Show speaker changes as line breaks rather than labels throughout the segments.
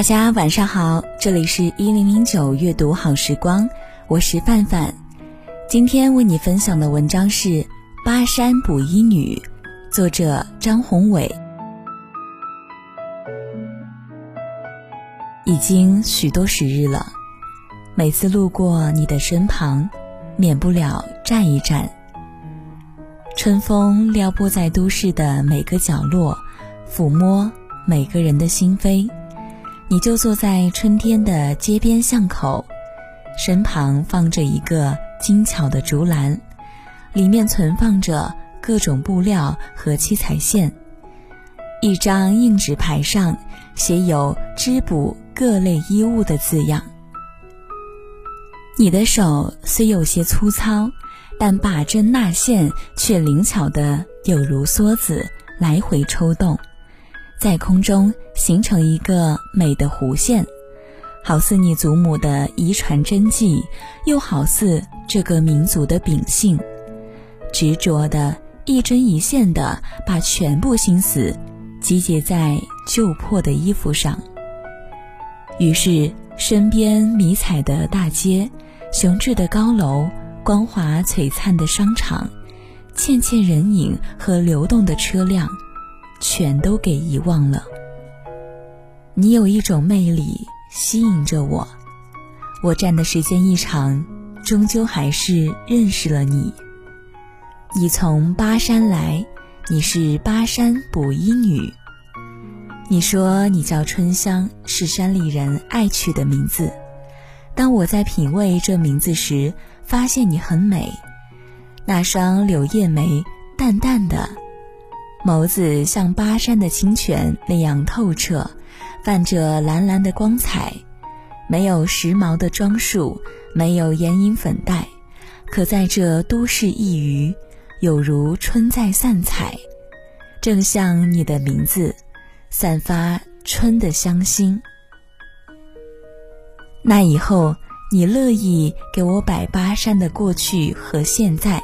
大家晚上好，这里是一零零九阅读好时光，我是范范。今天为你分享的文章是《巴山补衣女》，作者张宏伟。已经许多时日了，每次路过你的身旁，免不了站一站。春风撩拨在都市的每个角落，抚摸每个人的心扉。你就坐在春天的街边巷口，身旁放着一个精巧的竹篮，里面存放着各种布料和七彩线。一张硬纸牌上写有“织补各类衣物”的字样。你的手虽有些粗糙，但把针纳线却灵巧的有如梭子，来回抽动。在空中形成一个美的弧线，好似你祖母的遗传真迹，又好似这个民族的秉性，执着的一针一线的把全部心思集结在旧破的衣服上。于是，身边迷彩的大街，雄峙的高楼，光华璀璨的商场，倩倩人影和流动的车辆。全都给遗忘了。你有一种魅力吸引着我，我站的时间一长，终究还是认识了你。你从巴山来，你是巴山补衣女。你说你叫春香，是山里人爱取的名字。当我在品味这名字时，发现你很美，那双柳叶眉，淡淡的。眸子像巴山的清泉那样透彻，泛着蓝蓝的光彩。没有时髦的装束，没有眼影粉黛，可在这都市一隅，有如春在散彩。正像你的名字，散发春的香馨。那以后，你乐意给我摆巴山的过去和现在。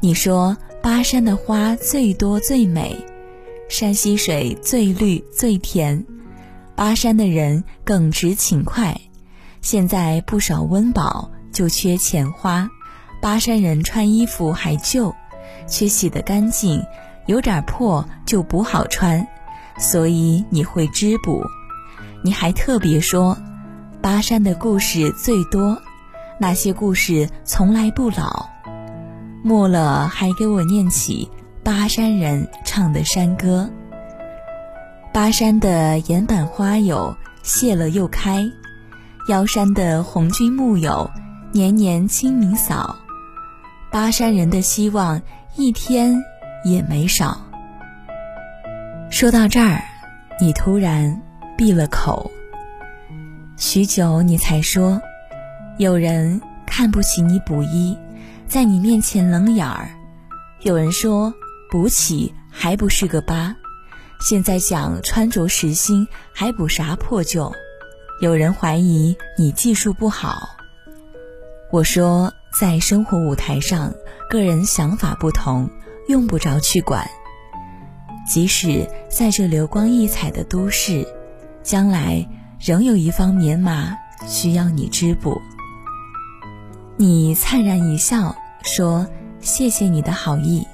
你说。巴山的花最多最美，山溪水最绿最甜，巴山的人耿直勤快。现在不少温饱就缺钱花，巴山人穿衣服还旧，缺洗得干净，有点破就补好穿。所以你会织补，你还特别说，巴山的故事最多，那些故事从来不老。末了，还给我念起巴山人唱的山歌。巴山的岩板花有谢了又开，腰山的红军木有年年清明扫。巴山人的希望一天也没少。说到这儿，你突然闭了口。许久，你才说，有人看不起你补衣。在你面前冷眼儿，有人说补起还不是个疤，现在讲穿着实心还补啥破旧？有人怀疑你技术不好。我说在生活舞台上，个人想法不同，用不着去管。即使在这流光溢彩的都市，将来仍有一方棉麻需要你织补。你灿然一笑，说：“谢谢你的好意。”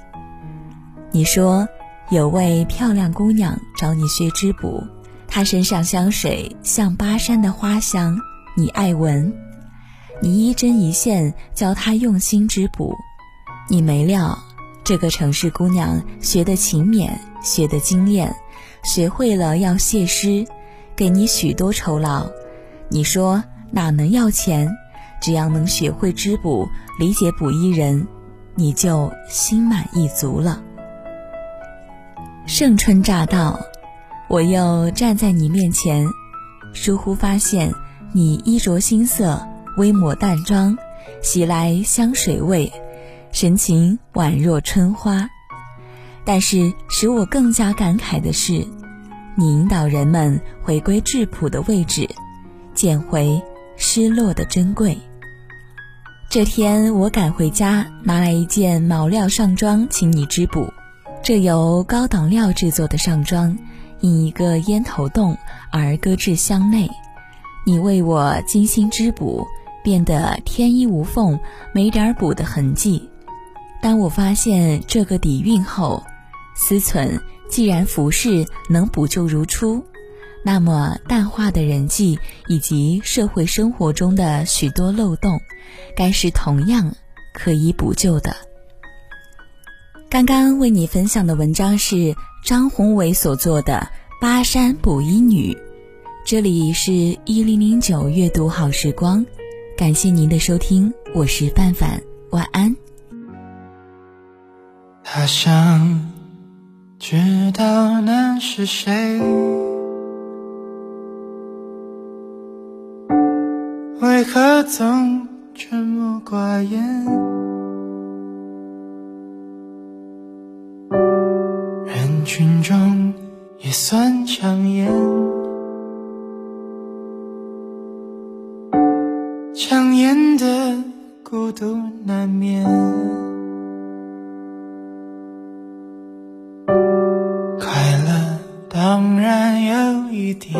你说有位漂亮姑娘找你学织补，她身上香水像巴山的花香，你爱闻。你一针一线教她用心织补，你没料这个城市姑娘学得勤勉，学得精炼，学会了要谢师，给你许多酬劳。你说哪能要钱？只要能学会织补，理解补衣人，你就心满意足了。盛春乍到，我又站在你面前，疏忽发现你衣着新色，微抹淡妆，袭来香水味，神情宛若春花。但是使我更加感慨的是，你引导人们回归质朴的位置，捡回失落的珍贵。这天我赶回家，拿来一件毛料上装，请你织补。这由高档料制作的上装，因一个烟头洞而搁置箱内。你为我精心织补，变得天衣无缝，没点补的痕迹。当我发现这个底蕴后，思忖：既然服饰能补救如初，那么淡化的人际以及社会生活中的许多漏洞，该是同样可以补救的。刚刚为你分享的文章是张宏伟所做的《巴山补衣女》，这里是一零零九阅读好时光，感谢您的收听，我是范范，晚安。
他想。知道那是谁？为何总沉默寡言？人群中也算抢眼，抢眼的孤独难免。快乐当然有一点，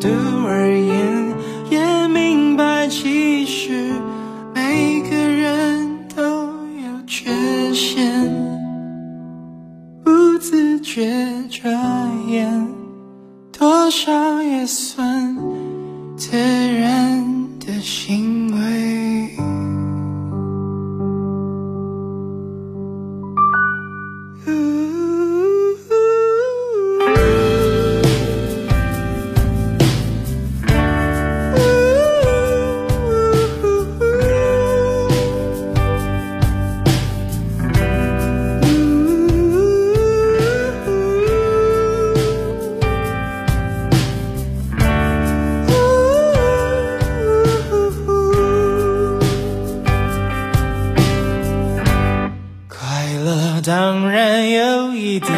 度而言也明白其实每个人都有缺陷不自觉遮掩多少也算自然的心当然有一点，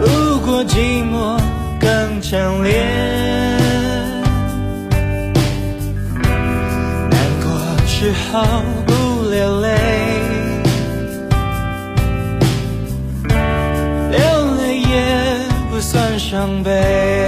不过寂寞更强烈。难过时候不流泪，流泪也不算伤悲。